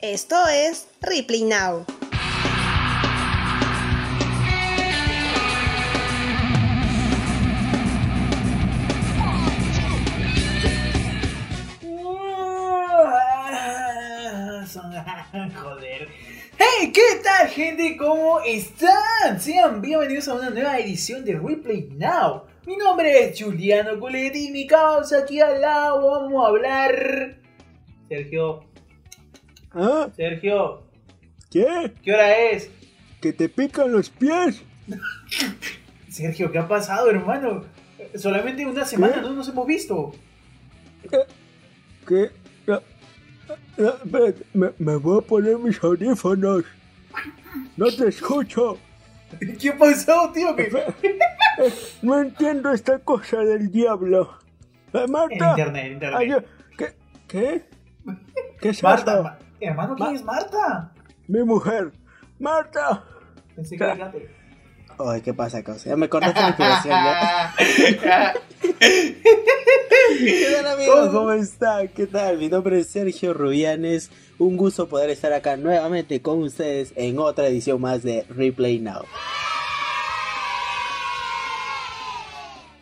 Esto es Ripley Now. Joder. Hey, ¿qué tal gente? ¿Cómo están? Sean bienvenidos a una nueva edición de Replay Now. Mi nombre es Juliano Coletti y mi causa aquí al lado vamos a hablar... Sergio, ¿Ah? Sergio, ¿Qué? ¿qué hora es? ¿Que te pican los pies? Sergio, ¿qué ha pasado, hermano? Solamente una semana no nos hemos visto. ¿Qué? No, no, espérate, me, me voy a poner mis audífonos. No te escucho. ¿Qué ha pasado, tío? ¿Qué- Eh, No entiendo esta cosa del diablo. Eh, Marta. internet, internet. Ay, ¿Qué? ¿Qué? ¿Qué es Marta, hermano, ¿quién Ma- es Marta? Mi mujer. Marta. Pensé que era. Ay, ¿qué pasa, cosa? Ya me cortaste la inspiración, ¿ya? ¿Qué tal, amigos? ¿Cómo están? ¿Qué tal? Mi nombre es Sergio Rubianes. Un gusto poder estar acá nuevamente con ustedes en otra edición más de Replay Now.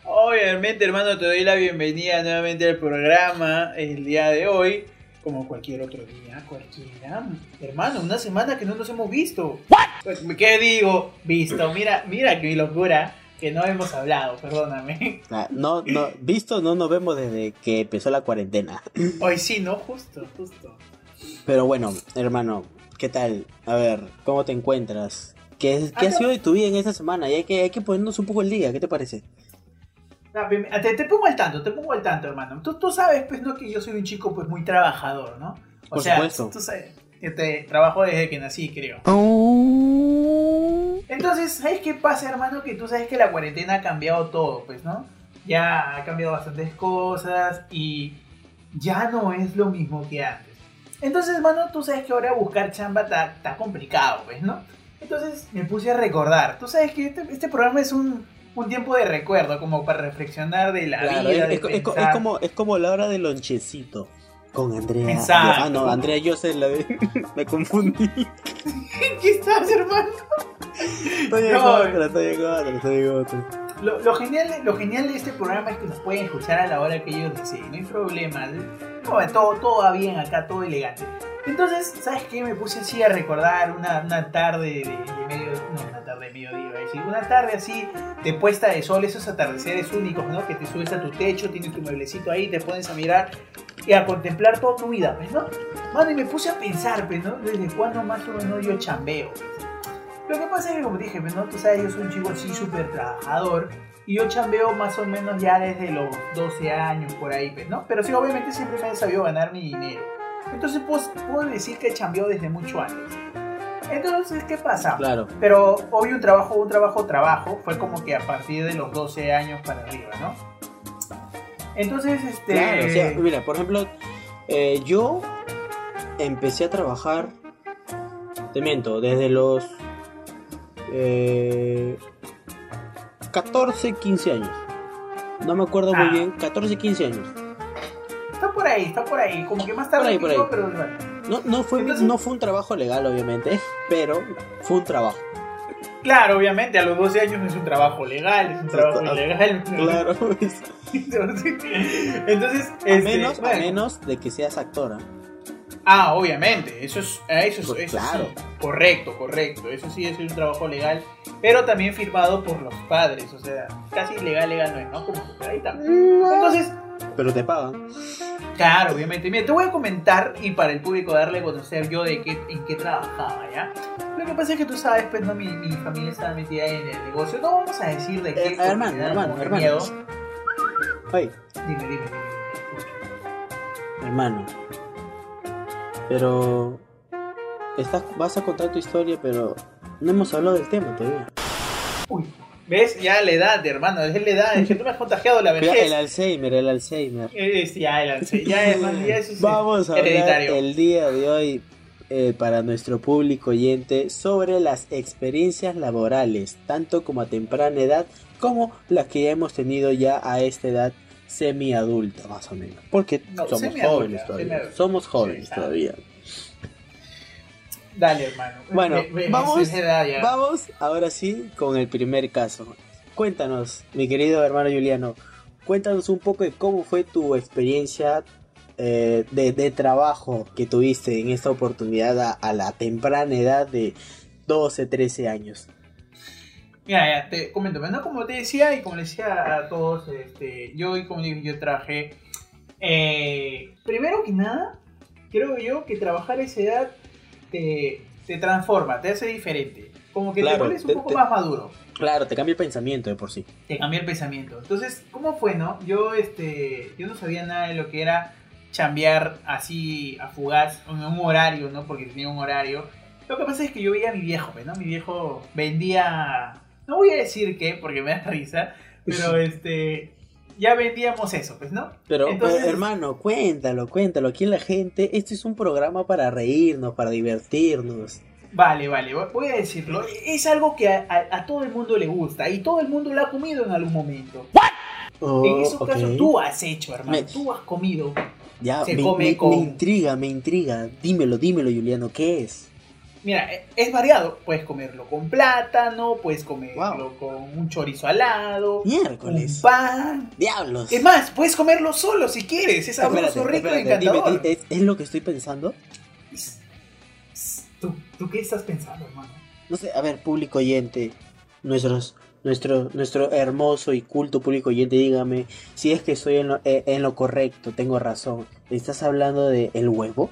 Obviamente, hermano, te doy la bienvenida nuevamente al programa el día de hoy. Como cualquier otro día, cualquiera. Hermano, una semana que no nos hemos visto. Pues, ¿Qué digo? Visto. Mira, mira qué locura que no hemos hablado, perdóname. No, no, visto, no nos vemos desde que empezó la cuarentena. Hoy sí, ¿no? Justo, justo. Pero bueno, hermano, ¿qué tal? A ver, ¿cómo te encuentras? ¿Qué, qué Ah, ha sido de tu vida en esta semana? Y hay que, hay que ponernos un poco el día, ¿qué te parece? Te, pongo al tanto, te pongo al tanto, hermano. Tú, tú sabes, pues, ¿no? Que yo soy un chico, pues, muy trabajador, ¿no? O Por sea, supuesto. tú sabes, que te trabajo desde que nací, creo. Entonces, ¿sabes qué pasa, hermano? Que tú sabes que la cuarentena ha cambiado todo, pues, ¿no? Ya ha cambiado bastantes cosas y ya no es lo mismo que antes. Entonces, hermano, tú sabes que ahora buscar chamba está, está complicado, pues, ¿no? Entonces me puse a recordar. Tú sabes que este, este programa es un, un tiempo de recuerdo, como para reflexionar de la Claro, vida. es, de es es como, es como la hora del lonchecito. Con Andrea. Exacto. Ah, no, Andrea yo sé la. Me confundí. ¿Qué estás, hermano? Estoy en No, otra, estoy en otra, estoy en otra. Lo, lo genial, lo genial de este programa es que nos pueden escuchar a la hora que ellos deseen, no hay problema. No, todo, todo va bien acá, todo elegante. Entonces, ¿sabes qué? Me puse así a recordar una, una tarde de, de medio. No, una tarde de mediodía. Una tarde así de puesta de sol, esos atardeceres únicos, ¿no? Que te subes a tu techo, tienes tu mueblecito ahí, te pones a mirar y a contemplar toda tu vida, pues, ¿no? Mano, y me puse a pensar, pues, ¿no? Desde cuándo más o menos yo chambeo. Lo que pasa es que, como dije, pues, ¿no? Tú sabes, yo soy un chico así súper trabajador. Y yo chambeo más o menos ya desde los 12 años por ahí, pues, ¿no? Pero sí, obviamente siempre me he sabido ganar mi dinero. Entonces pues, puedo decir que chambeo desde mucho antes. Entonces, ¿qué pasa? Claro. Pero hoy un trabajo, un trabajo, trabajo, fue como que a partir de los 12 años para arriba, ¿no? Entonces, este... Claro, o sea, mira, por ejemplo, eh, yo empecé a trabajar, te miento, desde los eh, 14, 15 años. No me acuerdo Ah. muy bien, 14, 15 años. Está por ahí, está por ahí. Como que más tarde Por ahí, por ahí. pero. No, no, fue, Entonces- no fue un trabajo legal, obviamente, pero fue un trabajo. Claro, obviamente, a los 12 años es un trabajo legal, es un trabajo Claro. ilegal. Claro, Entonces, a, este, menos, a menos de que seas actora. Ah, obviamente, eso es, ah, eso es, Pues eso claro. sí, correcto, correcto, eso sí es un trabajo legal, pero también firmado por los padres, o sea, casi legal, legal no es, ¿no? Como ahí está. Entonces, Pero te pagan. claro, obviamente, mira, te voy a comentar y para el público darle a conocer yo de qué, en qué trabajaba, ¿ya? Lo que pasa es que tú sabes, pues, no, mi, mi familia estaba metida en el negocio, no vamos a decir de qué, Eh, hermano, hermano, hermano. miedo. Oye, Dime, dime, dime. hermano. Pero. Estás, vas a contar tu historia, pero no hemos hablado del tema todavía. Uy, ¿ves? Ya la edad, hermano, es la edad, es que tú me has contagiado la vejez. el Alzheimer, el Alzheimer. Es, ya, el alce- ya, hermano, ya eso es Vamos a hablar el día de hoy eh, para nuestro público oyente sobre las experiencias laborales, tanto como a temprana edad como las que ya hemos tenido ya a esta edad semiadulta más o menos. Porque No, somos jóvenes todavía. Somos jóvenes Sí, todavía. Dale, hermano. Bueno, Me- me- vamos, vamos ahora sí con el primer caso. Cuéntanos, mi querido hermano Juliano, cuéntanos un poco de cómo fue tu experiencia eh, de, de trabajo que tuviste en esta oportunidad a, a la temprana edad de 12, 13 años. Mira, ya, te comento, ¿no? Como te decía y como decía a todos, este, yo, y como digo, yo trabajé. eh, primero que nada, creo yo que trabajar a esa edad te, te transforma, te hace diferente. Como que Claro, te vuelves un te- poco te- más maduro. Claro, te cambia el pensamiento de por sí. te cambia el pensamiento. Entonces, ¿cómo fue, no? Yo, este, yo no sabía nada de lo que era chambear así a fugaz en un horario, ¿no? Porque tenía un horario. Lo que pasa es que yo veía a mi viejo, ¿no? Mi viejo vendía, no voy a decir qué, porque me da risa, pero este, ya vendíamos eso, pues, ¿no? Pero, Entonces- pero, hermano, cuéntalo, cuéntalo. Aquí en la gente, este es un programa para reírnos, para divertirnos. Vale, vale, voy a decirlo. Es algo que a, a- a todo el mundo le gusta y todo el mundo lo ha comido en algún momento. Oh, en esos casos tú has hecho, hermano. Me- Tú has comido. Ya, se me, come me- con- me intriga, me intriga. Dímelo, dímelo, Juliano, ¿qué es? Mira, e- es variado. Puedes comerlo con plátano, puedes comerlo Wow. con un chorizo alado, un Miércoles. pan. Diablos. Es más, puedes comerlo solo si quieres. Es sabroso, rico y dime, encantador. ¿es, es lo que estoy pensando? ¿Tú, ¿Tú qué estás pensando, hermano? No sé, a ver, público oyente, nuestros, nuestro, nuestro hermoso y culto público oyente, dígame si es que estoy en lo, eh, en lo correcto, tengo razón. ¿Estás hablando de el huevo?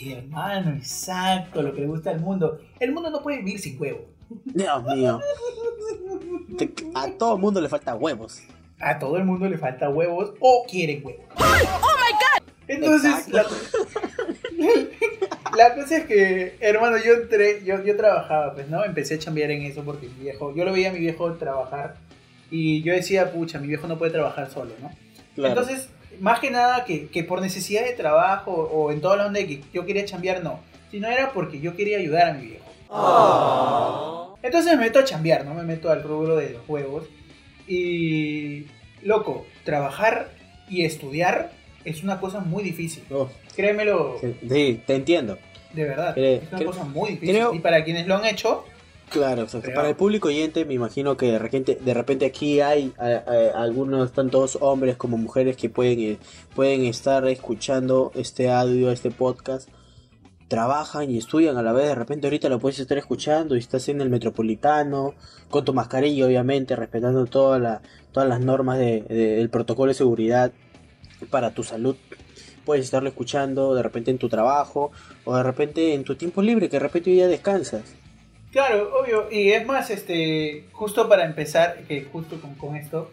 Hermano, exacto, lo que le gusta al mundo. El mundo no puede vivir sin huevo. Dios mío. A todo mundo le falta huevos. A todo el mundo le falta huevos o quieren huevos. ¡Oh, my God! Entonces, la, la cosa es que, hermano, yo entré, yo, yo trabajaba, pues, ¿no? Empecé a chambear en eso porque mi viejo, yo lo veía a mi viejo trabajar y yo decía, pucha, mi viejo no puede trabajar solo, ¿no? Claro. Entonces, más que nada que, que por necesidad de trabajo o en toda la onda de que yo quería chambear, no. Sino era porque yo quería ayudar a mi viejo. Entonces me meto a chambear, ¿no? Me meto al rubro de los juegos. Y, loco, trabajar y estudiar es una cosa muy difícil. Oh, Créemelo, sí, sí, te entiendo. de verdad. Cre- es una cosa muy difícil. creo- Y para quienes lo han hecho, Claro, exacto. Pero- Para el público oyente, me imagino que de repente, de repente aquí hay eh, algunos, tantos hombres como mujeres, que pueden, eh, pueden estar escuchando este audio, este podcast, trabajan y estudian a la vez. De repente, ahorita lo puedes estar escuchando y estás en el metropolitano, con tu mascarilla, obviamente, respetando toda la, todas las normas de- de- del protocolo de seguridad para tu salud. Puedes estarlo escuchando de repente en tu trabajo o de repente en tu tiempo libre, que de repente hoy ya descansas. Claro, obvio. Y es más, este, justo para empezar, que justo con, con esto,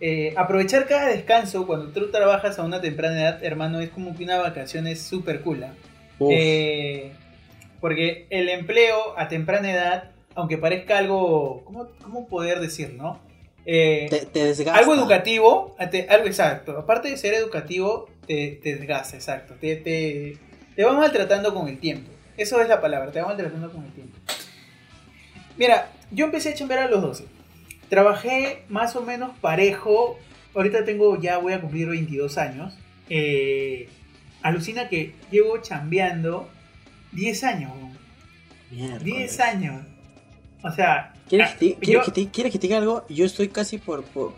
eh, aprovechar cada descanso cuando tú trabajas a una temprana edad, hermano, es como que una vacación es súper cool. ¿ah? Eh, porque el empleo a temprana edad, aunque parezca algo, ¿cómo, cómo poder decir, no? Eh, te, te desgasta. algo educativo, te- algo exacto. Aparte de ser educativo, te, te desgasta, exacto. Te, te, te va maltratando con el tiempo. Eso es la palabra, te va maltratando con el tiempo. Mira, yo empecé a chambear a los 12. Trabajé más o menos parejo. Ahorita tengo, ya voy a cumplir 22 años. Eh, alucina que llevo chambeando 10 años. Miércoles. 10 años. O sea, ¿Quieres, ah, que te, quieres yo- que te- quieres que te diga algo? Yo estoy casi por, por,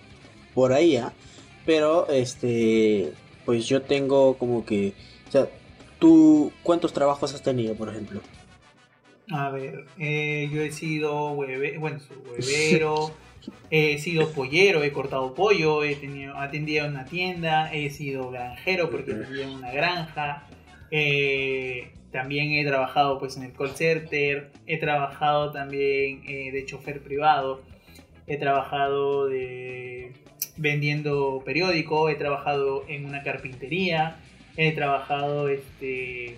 por ahí, ¿ah? Pero, este, pues yo tengo como que, o sea, tú, ¿cuántos trabajos has tenido, por ejemplo? A ver, eh, yo he sido hueve, bueno, huevero, he sido pollero, he cortado pollo, he tenido, atendido una tienda, he sido granjero porque vivía en una granja, eh, también he trabajado pues en el call center, he trabajado también eh, de chofer privado, he trabajado de vendiendo periódico, he trabajado en una carpintería, he trabajado este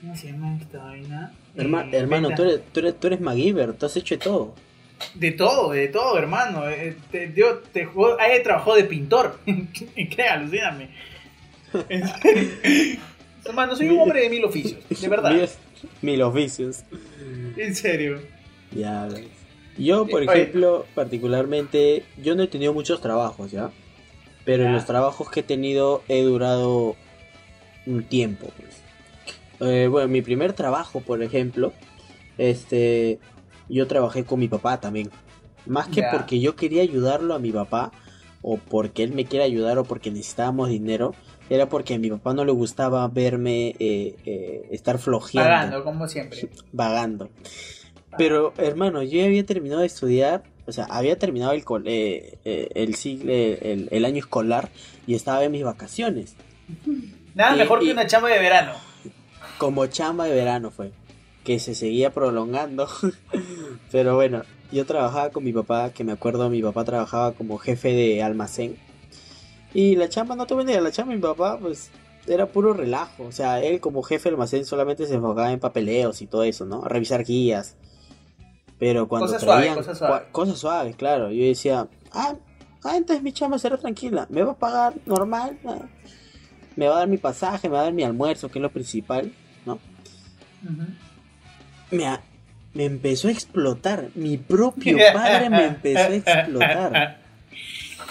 ¿cómo se llama esta vaina? Herma- Eh, hermano, tú eres, tú, eres, tú eres MacGyver, tú has hecho de todo. De todo, de todo, hermano. Eh, te- yo te trabajado de pintor. ¿Qué? Alucíname. Hermano, soy un hombre de mil oficios, de verdad. Mil, mil oficios. En serio. Ya ves. Yo, por Oye. ejemplo, particularmente, yo no he tenido muchos trabajos, ¿ya? Pero en los trabajos que he tenido he durado un tiempo, pues. Eh, bueno, mi primer trabajo, por ejemplo, este, yo trabajé con mi papá también. Más que porque yo quería ayudarlo a mi papá, o porque él me quiere ayudar, o porque necesitábamos dinero, era porque a mi papá no le gustaba verme eh, eh, estar flojeando, Pagando, como siempre. vagando. Pero, hermano, yo había terminado de estudiar, o sea, había terminado el, eh, eh, el, siglo, el, el año escolar y estaba en mis vacaciones. Nada mejor que una chamba de verano. Como chamba de verano fue, que se seguía prolongando. Pero bueno, yo trabajaba con mi papá, que me acuerdo, mi papá trabajaba como jefe de almacén. Y la chamba no te vendía, la chamba mi papá pues era puro relajo. O sea, él como jefe de almacén solamente se enfocaba en papeleos y todo eso, ¿no? Revisar guías. Pero cuando Cosas suaves, traían cosas suaves. cosas suaves, claro, yo decía, ah, ah, entonces mi chamba será tranquila, me va a pagar normal, ah, me va a dar mi pasaje, me va a dar mi almuerzo, que es lo principal, me, a- me empezó a explotar. Mi propio padre me empezó a explotar.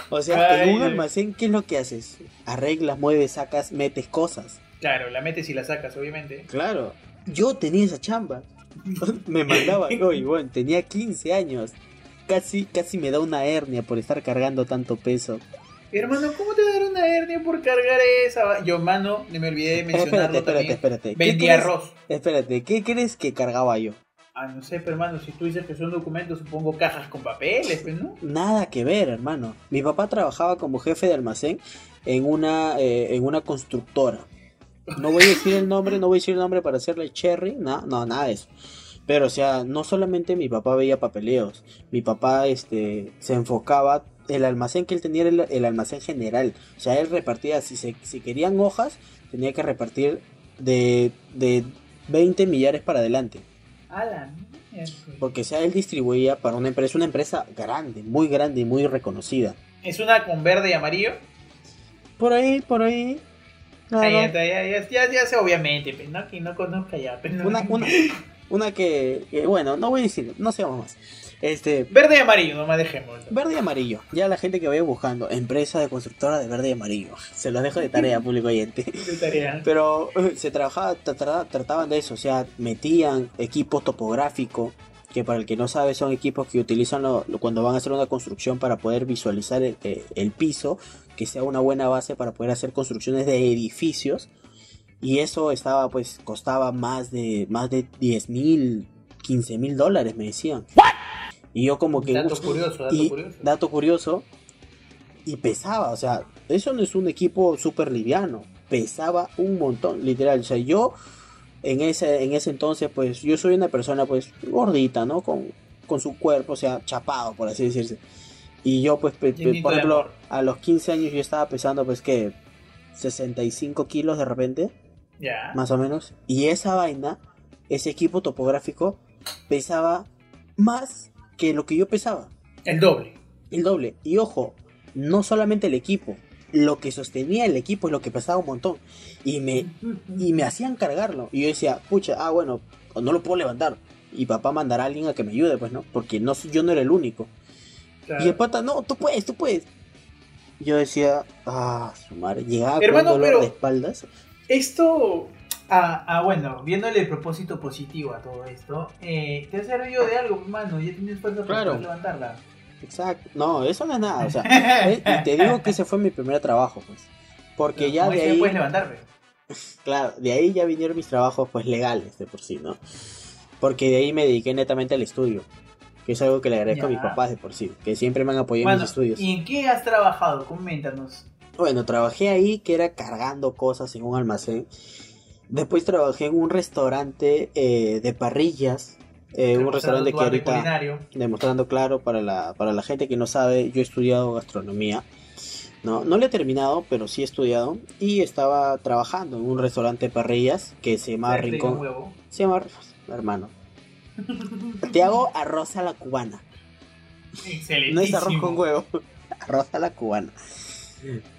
O sea, en un almacén, ¿qué es lo que haces? Arreglas, mueves, sacas, metes cosas. Claro, la metes y la sacas, obviamente. Claro. Yo tenía esa chamba. me mandaba, y bueno, tenía 15 años. Casi, casi me da una hernia por estar cargando tanto peso. Hermano, ¿cómo te va a dar una hernia por cargar esa? Yo, mano, no me olvidé de Espérate, mencionarlo espérate, también. espérate. ¿Qué Vendí crees- arroz. Espérate, ¿qué crees que cargaba yo? Ah, no sé, pero hermano, si tú dices que son documentos, supongo cajas con papeles, pues, ¿no? Nada que ver, hermano. Mi papá trabajaba como jefe de almacén en una, eh, en una constructora. No voy a decir el nombre, no voy a decir el nombre para hacerle cherry, no, no, nada de eso. Pero, o sea, no solamente mi papá veía papeleos, mi papá este, se enfocaba, el almacén que él tenía era el, almacén general. O sea, él repartía, si, se, si querían hojas, tenía que repartir de, de 20 millares para adelante. A la mierda. Porque, sea, él distribuía para una empresa, una empresa grande, muy grande y muy reconocida. ¿Es una con verde y amarillo? Por ahí, por ahí. Ahí está, ya, ya, ya, ya sé, obviamente, pues, ¿no? Que no conozca ya, ¿no? Una, una, una que, que, bueno, no voy a decir, no sé más. Este, Verde y amarillo, nomás dejémoslo. verde y amarillo. Ya la gente que vaya buscando, empresa de constructora de verde y amarillo. Se los dejo de tarea, público oyente. De tarea. Pero eh, se trabajaba, tra- tra- trataban de eso, o sea, metían equipos topográficos, que para el que no sabe son equipos que utilizan lo- lo- cuando van a hacer una construcción para poder visualizar el, eh, el piso, que sea una buena base para poder hacer construcciones de edificios. Y eso estaba, pues, costaba más de, más de 10 mil, 15 mil dólares, me decían. Y yo como que... Dato curioso, dato y curioso. dato curioso, y pesaba, o sea, eso no es un equipo súper liviano, pesaba un montón, literal, o sea, yo en ese, en ese entonces, pues, yo soy una persona, pues, gordita, ¿no? Con, con su cuerpo, o sea, chapado, por así decirse. Y yo, pues, pe- pe- Llenito por ejemplo, a los 15 años yo estaba pesando, pues, que 65 kilos de repente, Ya. más o menos. Y esa vaina, ese equipo topográfico, pesaba más que lo que yo pesaba. El doble. El doble. Y ojo, no solamente el equipo, lo que sostenía el equipo es lo que pesaba un montón. Y me, y me hacían cargarlo. Y yo decía, pucha, ah, bueno, no lo puedo levantar. Y papá mandará a alguien a que me ayude, pues, ¿no? Porque no, yo no era el único. Claro. Y el pata, no, tú puedes, tú puedes. Yo decía, ah, su madre, llegaba Hermano, con dolor pero- de espaldas. Esto, ah, ah, bueno, viéndole el propósito positivo a todo esto, eh, te ha servido de algo, hermano. Ya tienes fuerza para Claro. levantarla. Exacto. No, eso no es nada. O sea, eh, y te digo que ese fue mi primer trabajo, pues. Porque Pero ya de ahí. puedes levantarme. Claro, de ahí ya vinieron mis trabajos pues legales de por sí, ¿no? Porque de ahí me dediqué netamente al estudio, que es algo que le agradezco a mis papás de por sí, que siempre me han apoyado en mis estudios. ¿y en qué has trabajado? Coméntanos. Bueno, trabajé ahí que era cargando cosas en un almacén. Después trabajé en un restaurante eh, de parrillas, eh, un restaurante que ahorita, culinario. demostrando claro para la, para la gente que no sabe, yo he estudiado gastronomía. No, no lo he terminado, pero sí he estudiado. Y estaba trabajando en un restaurante de parrillas que se llama Rincón. huevo. Se llama hermano. Te hago arroz a la cubana. Excelente. No es arroz con huevo. Arroz a la cubana.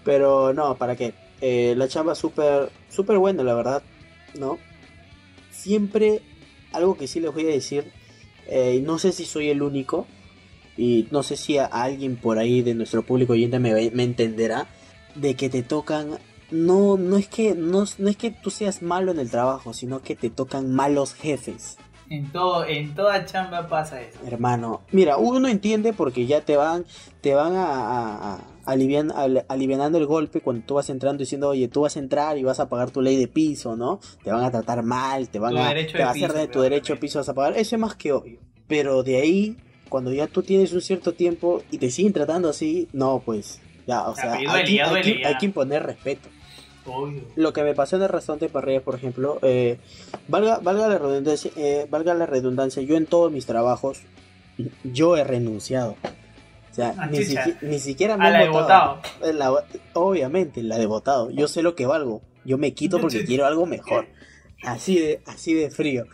Pero no, ¿para qué? Eh, la chamba súper, súper buena, la verdad. ¿No? Siempre, algo que sí les voy a decir. eh, no sé si soy el único. Y no sé si a alguien por ahí de nuestro público oyente me, me entenderá. De que te tocan no, no es que, no, no es que tú seas malo en el trabajo, sino que te tocan malos jefes. En todo, en toda chamba pasa eso. Hermano, mira, uno entiende porque ya te van, te van a, alivian- al- alivianando el golpe cuando tú vas entrando diciendo, oye, tú vas a entrar y vas a pagar tu ley de piso, ¿no? Te van a tratar mal, te van Tu a, te va a hacer de tu derecho de piso vas a pagar, eso es más que obvio. Pero de ahí, cuando ya tú tienes un cierto tiempo y te siguen tratando así, no, pues, ya, o sea, duele, ya duele, aquí- ya. hay que imponer respeto. Obvio. Lo que me pasó en el restaurante Parrillas, por ejemplo, eh, valga, valga, la redundancia, eh, valga la redundancia, yo en todos mis trabajos, yo he renunciado. O sea, Ah, ni, ni siquiera me A han la de votado. En la- obviamente, la de votado. Yo sé lo que valgo. Yo me quito porque Chicha. quiero algo mejor. Así de, así de frío.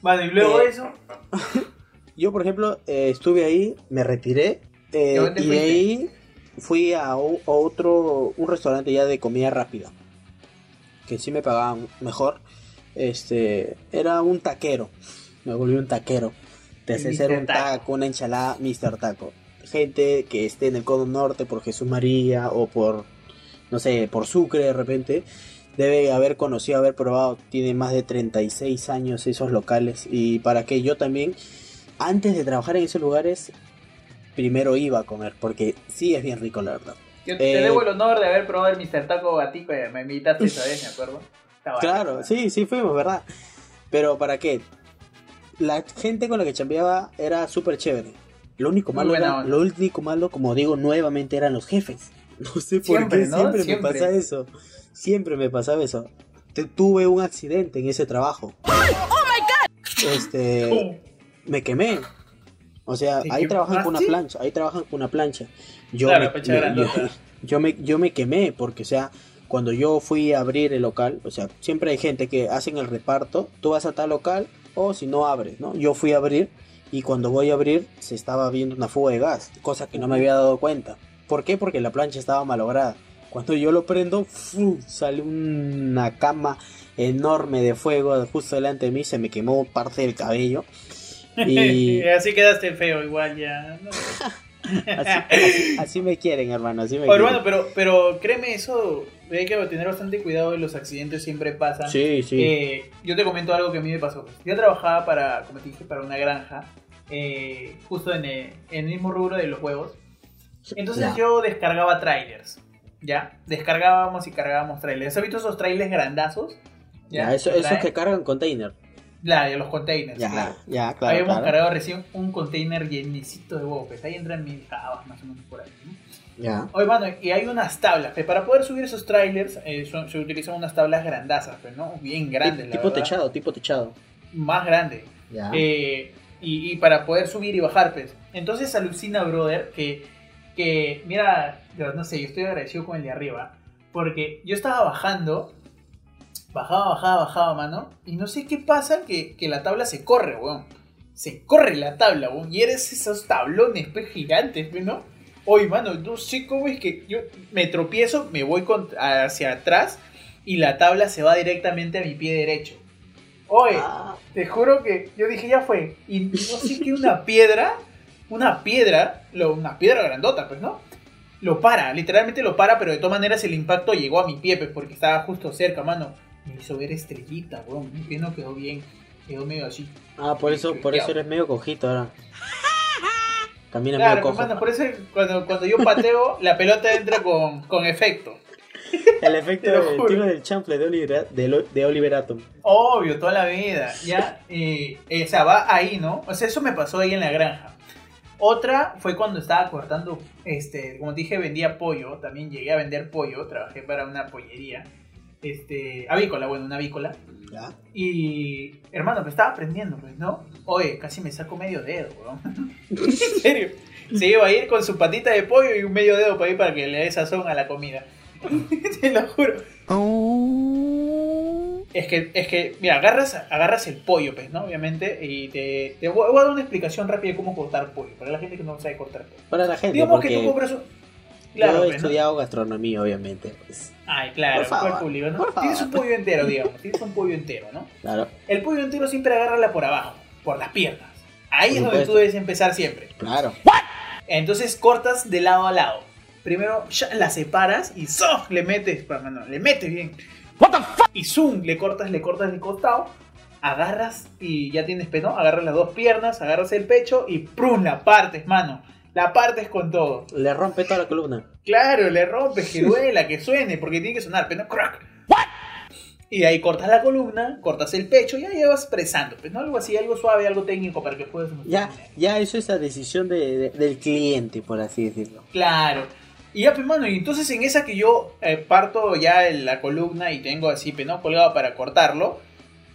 Bueno, y luego Eh, eso, Yo, por ejemplo, eh, estuve ahí, me retiré eh, ¿Y de ahí fui a, otro, un restaurante ya de comida rápida, que sí me pagaban mejor. Este, era un taquero, me volví un taquero. Mr. ser un Taco. una ensalada, Mr. Taco. Gente que esté en el Cono Norte por Jesús María o por, no sé, por Sucre de repente, debe haber conocido, haber probado. Tiene más de 36 años esos locales. Y para que yo también, antes de trabajar en esos lugares, primero iba a comer, porque sí es bien rico, la verdad. yo te eh, debo el honor de haber probado el Mr. Taco Gatico. Me invitaste esa vez, me acuerdo. Estaba Claro, sí, sí fuimos, ¿verdad? Pero ¿para qué? La gente con la que chambeaba era súper chévere. Lo único malo era, lo único malo, como digo nuevamente, eran los jefes. No sé por Siempre, qué ¿no? siempre, Siempre. me pasa eso. Siempre me pasaba eso. Te- tuve un accidente en ese trabajo. Este, Uh, me quemé. O sea, ¿Te ahí trabajan con una plancha, ahí trabajan con una plancha. Yo, Claro, me, me- yo, yo me, yo me quemé porque, o sea, cuando yo fui a abrir el local, o sea, siempre hay gente que hacen el reparto, tú vas a tal local o si no abres, ¿no? Yo fui a abrir y cuando voy a abrir se estaba viendo una fuga de gas, cosa que no me había dado cuenta. ¿Por qué? Porque la plancha estaba malograda. Cuando yo lo prendo, ¡fu! sale una cama enorme de fuego justo delante de mí, se me quemó parte del cabello. Y Así quedaste feo, igual ya. No. así, así- así me quieren, hermano, así me quieren. pero créeme, eso hay que tener bastante cuidado. Los accidentes siempre pasan. Sí, sí. Eh, yo te comento algo que a mí me pasó. Yo trabajaba para, como te dije, para una granja, eh, justo en el, en el mismo rubro de los huevos. Entonces Ya. yo descargaba trailers, ¿ya? Descargábamos y cargábamos trailers. ¿Has visto esos trailers grandazos? Ya, eso, esos que cargan container. La de los containers, Ya, claro. ya, claro. Habíamos claro. cargado recién un container llenecito de huevos. pues, Ahí entran mil cabas más o menos por ahí. ¿no? Oye, mano, y hay unas tablas. que para poder subir esos trailers eh, son- se utilizan unas tablas grandazas, pues, ¿no? Bien grandes, tipo techado, tipo techado. Más grandes. Ya. Eh, y, y para poder subir y bajar, pues. Entonces alucina, brother, que, que mira, yo no sé, yo estoy agradecido con el de arriba. Porque yo estaba bajando, bajaba, bajaba, bajaba, mano. Y no sé qué pasa, que, que la tabla se corre, weón. Se corre la tabla, weón. Y eres esos tablones, pues, gigantes, pues, ¿no? Oye, mano, no sé cómo es que yo me tropiezo, me voy con- hacia atrás y la tabla se va directamente a mi pie derecho. Oye, Ah, te juro que yo dije, ya fue. Y no sé qué una piedra, una piedra, lo- una piedra grandota, pues, ¿no? Lo para, literalmente lo para, pero de todas maneras el impacto llegó a mi pie, pues, porque estaba justo cerca, mano. Me hizo ver estrellita, weón. Mi pie no quedó bien, quedó medio así. ah, por eso, por eso eres medio cojito ahora. Caminas Claro, cojo. mano, por eso cuando, cuando yo pateo, la pelota entra con, con efecto. El efecto del tiro del chample de Oliver, de, de Oliver Atom. Obvio, toda la vida, ¿ya? Eh, eh, o sea, va ahí, ¿no? O sea, eso me pasó ahí en la granja. Otra fue cuando estaba cortando, este, como dije, vendía pollo, también llegué a vender pollo, trabajé para una pollería, este, avícola, bueno, una avícola. Ya. Y, hermano, pues estaba aprendiendo, pues, ¿no? Oye, casi me saco medio dedo, weón. en serio. Se iba a ir con su patita de pollo y un medio dedo para ir para que le dé sazón a la comida. Te lo juro. Es que, es que, mira, agarras, agarras el pollo, pues, ¿no? Obviamente, y te, te voy a dar una explicación rápida de cómo cortar pollo, para la gente que no sabe cortar pollo. Para la gente, Digamos que tú compras un... yo Claro, he pues, ¿no? estudiado gastronomía, obviamente. Pues, Ay, claro, Por favor, público, ¿no? por favor. Tienes un pollo entero, digamos, tienes un pollo entero, ¿no? claro, El pollo entero siempre agárrala por abajo, por las piernas. Ahí Por es donde tú debes empezar siempre. claro. Entonces cortas de lado a lado. primero ya la separas y ¡zoh! le metes, mano, le metes bien. Y zoom, le cortas, le cortas de costado, agarras y ya tienes peno, agarras las dos piernas, agarras el pecho y ¡prum! la partes, mano. La partes con todo. Le rompe toda la columna. Claro, le rompes, que duela, que suene, porque tiene que sonar, pero no crack. Y de ahí cortas la columna, cortas el pecho y ahí vas presando, pues no algo así, algo suave, algo técnico para que puedas. Ya, ya eso es la decisión de, de- del cliente, por así decirlo. Claro. Y ya, pues, mano, y entonces en esa que yo eh, parto ya en la columna y tengo así, pues, ¿no? Colgado para cortarlo.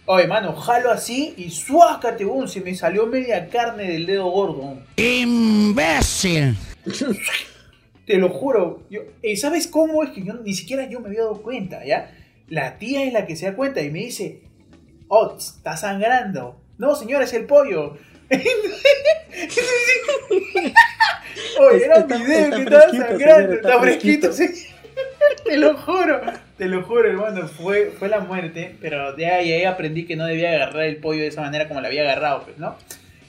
Oye, mano, jalo así y suácate, boom, se me salió media carne del dedo gordo. ¡Imbécil! Te lo juro. Yo, eh, ¿Sabes cómo es que yo ni siquiera yo me había dado cuenta, ya? La tía es la que se da cuenta y me dice, oh, está sangrando. No, señora, es el pollo. Oye, era un video está que estaba sangrando, está fresquito, sí. Te lo juro, te lo juro, hermano, fue, fue la muerte, pero de ahí, aprendí que no debía agarrar el pollo de esa manera como lo había agarrado, pues, ¿no?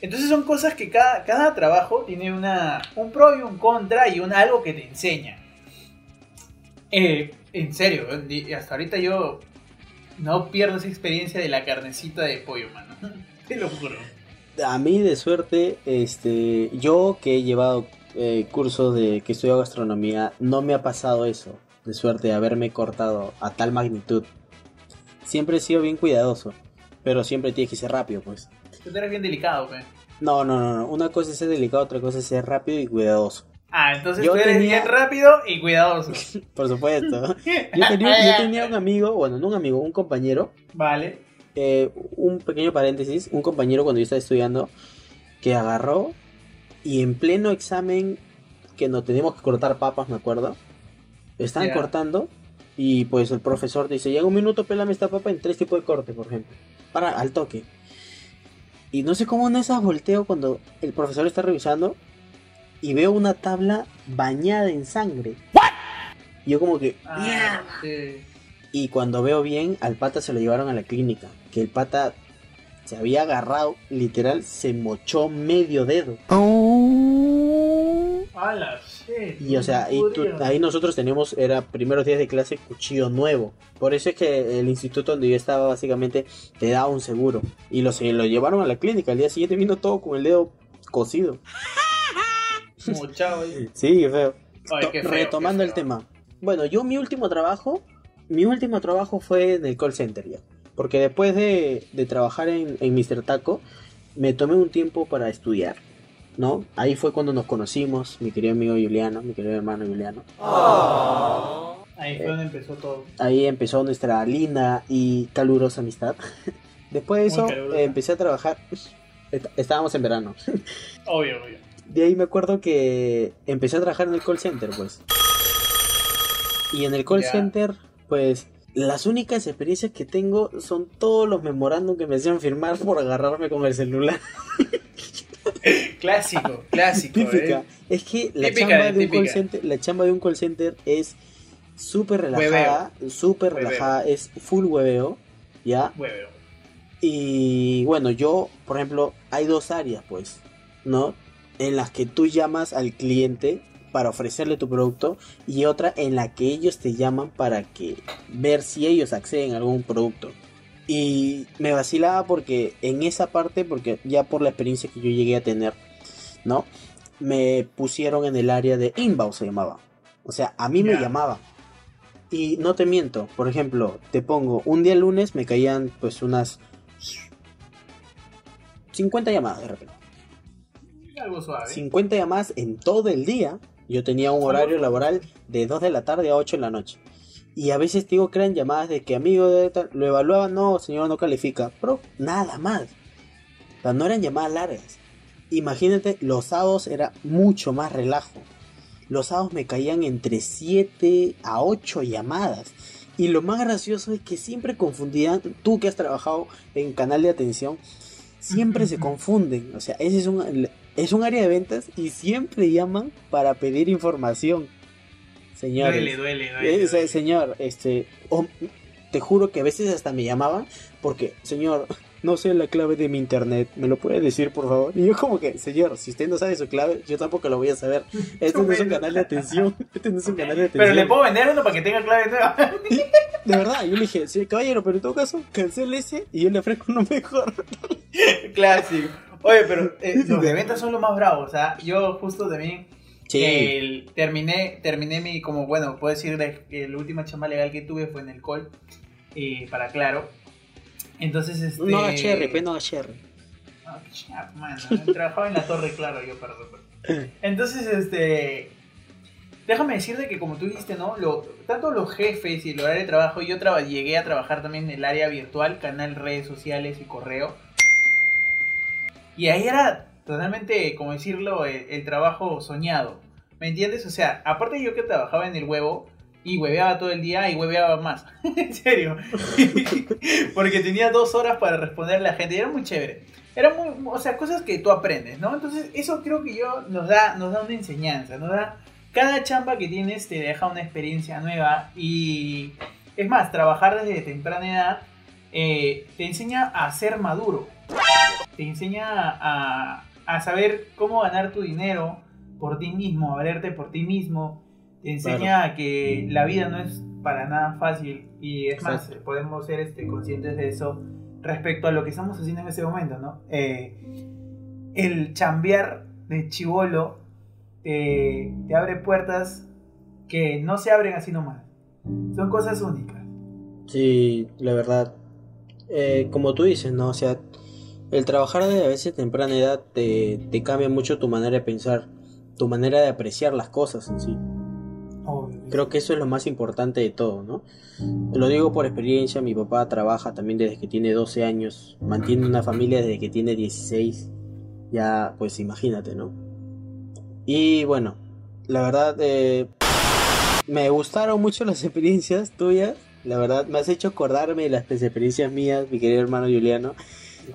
Entonces son cosas que cada, cada trabajo tiene una, un pro y un contra y un algo que te enseña. Eh, en serio, hasta ahorita yo no pierdo esa experiencia de la carnecita de pollo, mano. Te lo juro. A mí de suerte, este, yo que he llevado eh, cursos de que estudio gastronomía, no me ha pasado eso, de suerte, de haberme cortado a tal magnitud. Siempre he sido bien cuidadoso, pero siempre tiene que ser rápido, pues. Tú eres bien delicado, pues. No, no, no, no. Una cosa es ser delicado, otra cosa es ser rápido y cuidadoso. Ah, entonces Yo tú eres tenía- bien rápido y cuidadoso. Por supuesto. Yo tenía, yo tenía un amigo, bueno, no un amigo, un compañero, Vale. eh, un pequeño paréntesis, un compañero cuando yo estaba estudiando que agarró y en pleno examen que nos teníamos que cortar papas, me acuerdo, estaban Ya. cortando y pues el profesor dice, llega un minuto, pelame esta papa en tres tipos de corte, por ejemplo, para al toque. Y no sé cómo en esas volteo cuando el profesor está revisando y veo una tabla bañada en sangre. Yo como que... Ah, sí. Y cuando veo bien, al pata se lo llevaron a la clínica. Que el pata se había agarrado, literal, se mochó medio dedo. Ala, Y o sea, y tú- ahí nosotros teníamos, era primeros días de clase, cuchillo nuevo. Por eso es que el instituto donde yo estaba básicamente te daba un seguro. Y lo, se lo llevaron a la clínica. Al día siguiente vino todo con el dedo cosido. Mochado ahí. Sí, qué feo. Ay, To- qué feo, Retomando qué el tema. Bueno, yo mi último trabajo, mi último trabajo fue en el call center ya. Porque después de, de trabajar en, en Mr. Taco, me tomé un tiempo para estudiar. ¿No? Ahí fue cuando nos conocimos, mi querido amigo Juliano, mi querido hermano Juliano. Ahí fue donde empezó todo. Ahí empezó nuestra linda y calurosa amistad. Después de eso, eh, empecé a trabajar. Est- Estábamos en verano. Obvio, obvio. De ahí me acuerdo que empecé a trabajar en el call center, pues. Y en el call center, pues, las únicas experiencias que tengo son todos los memorándum que me hacían firmar por agarrarme con el celular. Clásico, clásico. Típica. ¿eh? Es que la Típica, chamba de un call center, la chamba de un call center es súper relajada, súper relajada, es full hueveo, ¿ya? Hueveo. Y bueno, yo, por ejemplo, hay dos áreas, pues, ¿no? En las que tú llamas al cliente para ofrecerle tu producto y otra en la que ellos te llaman para que ver si ellos acceden a algún producto. Y me vacilaba porque en esa parte, porque ya por la experiencia que yo llegué a tener, ¿no? Me pusieron en el área de inbound, se llamaba. O sea, a mí me Ya. llamaba. Y no te miento, por ejemplo, te pongo, un día lunes me caían pues unas 50 llamadas de repente. Algo suave. 50 llamadas en todo el día. Yo tenía un horario laboral de 2 de la tarde a 8 de la noche. Y a veces digo que eran llamadas de que amigo de tal, lo evaluaban, no, señor, no califica. Pero nada más. O sea, no eran llamadas largas. Imagínate, los sábados era mucho más relajo. Los sábados me caían entre 7 a 8 llamadas. Y lo más gracioso es que siempre confundían, tú que has trabajado en canal de atención, siempre se confunden. O sea, ese es un, es un área de ventas y siempre llaman para pedir información. Señores. Duele, duele, duele. Eh, duele. señor, este, o- te juro que a veces hasta me llamaban porque, señor, no sé la clave de mi internet, ¿me lo puede decir por favor? Y yo como que, señor, si usted no sabe su clave, yo tampoco lo voy a saber. Este no es un canal de atención, este no es un canal de atención. Pero le puedo vender uno para que tenga clave nueva. De verdad, yo le dije, sí, caballero, pero en todo caso, cancele ese y yo le ofrezco uno mejor. Clásico. Oye, pero eh, los de ventas son los más bravos. O sea, yo justo también el- terminé, terminé mi, como bueno, puedo decir que la última chamba legal que tuve fue en el call, eh, para claro. Entontonces, este... No haga cherry, pues no cherry. Ah, mano, trabajaba en la torre, claro, yo perdón. Entonces, este. Déjame decirte que, como tú dijiste, ¿no? Lo, tanto los jefes y el horario de trabajo, yo traba- llegué a trabajar también en el área virtual, canal, redes sociales y correo. Y ahí era totalmente, como decirlo, el, trabajo soñado. ¿Me entiendes? O sea, aparte yo que trabajaba en el huevo y hueveaba todo el día y hueveaba más. en serio. Porque tenía dos horas para responderle a la gente y era muy chévere. Era muy, o sea, cosas que tú aprendes, ¿no? Entonces, eso creo que yo nos da, nos da una enseñanza, nos da. Cada chamba que tienes te deja una experiencia nueva y es más, trabajar desde temprana edad eh, te enseña a ser maduro, te enseña a, a saber cómo ganar tu dinero por ti mismo, a valerte por ti mismo, te enseña que la vida no es para nada fácil y es más, podemos ser este, conscientes de eso respecto a lo que estamos haciendo en ese momento, ¿no? Eh, el chambear de chivolo te, te abre puertas que no se abren así nomás. Son cosas únicas. Sí, la verdad. Eh, como tú dices, ¿no? O sea, el trabajar desde a veces temprana edad te, te cambia mucho tu manera de pensar, tu manera de apreciar las cosas en sí. Creo que eso es lo más importante de todo, ¿no? Lo digo por experiencia, mi papá trabaja también desde que tiene 12 años, mantiene una familia desde que tiene 16, ya pues imagínate, ¿no? Y bueno, la verdad, eh, me gustaron mucho las experiencias tuyas, la verdad, me has hecho acordarme de las experiencias mías, mi querido hermano Juliano.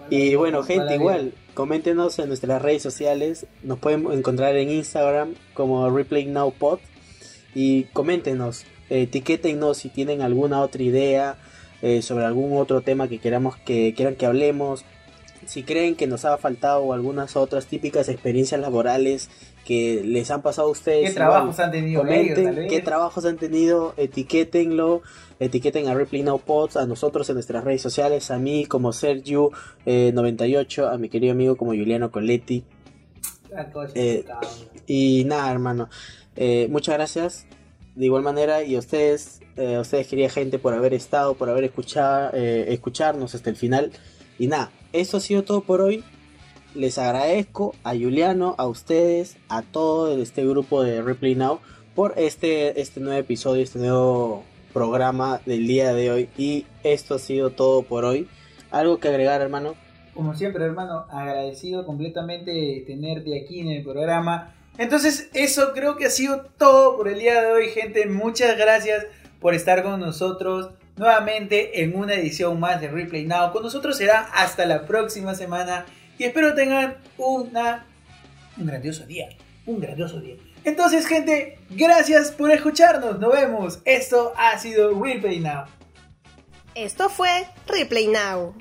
Y bueno, gente, igual, coméntenos en nuestras redes sociales. Nos pueden encontrar en Instagram como Replay Now Pod. Y coméntenos, eh, etiquétennos si tienen alguna otra idea eh, sobre algún otro tema que queramos que quieran que hablemos. Si creen que nos ha faltado algunas otras típicas experiencias laborales que les han pasado a ustedes. ¿Qué igual, trabajos han tenido ellos, Comenten vez? qué trabajos han tenido, etiquétenlo, etiqueten a Replay Now Pods, a nosotros en nuestras redes sociales, a mí como Sergio eh, 98, a mi querido amigo como Juliano Coletti. Eh. Y nada, hermano, eh, muchas gracias de igual manera y a ustedes, eh, a ustedes querida gente por haber estado, por haber escuchado, eh, escucharnos hasta el final. Y nada, eso ha sido todo por hoy. Les agradezco a Juliano, a ustedes, a todo este grupo de Replay Now por este, este nuevo episodio, este nuevo programa del día de hoy. Y esto ha sido todo por hoy. ¿Algo que agregar, hermano? Como siempre, hermano, agradecido completamente de tenerte aquí en el programa. Entonces, eso creo que ha sido todo por el día de hoy, gente. Muchas gracias por estar con nosotros nuevamente en una edición más de Replay Now. Con nosotros será hasta la próxima semana y espero tengan una, un grandioso día. Un grandioso día. Entonces, gente, gracias por escucharnos. Nos vemos. Esto ha sido Replay Now. Esto fue Replay Now.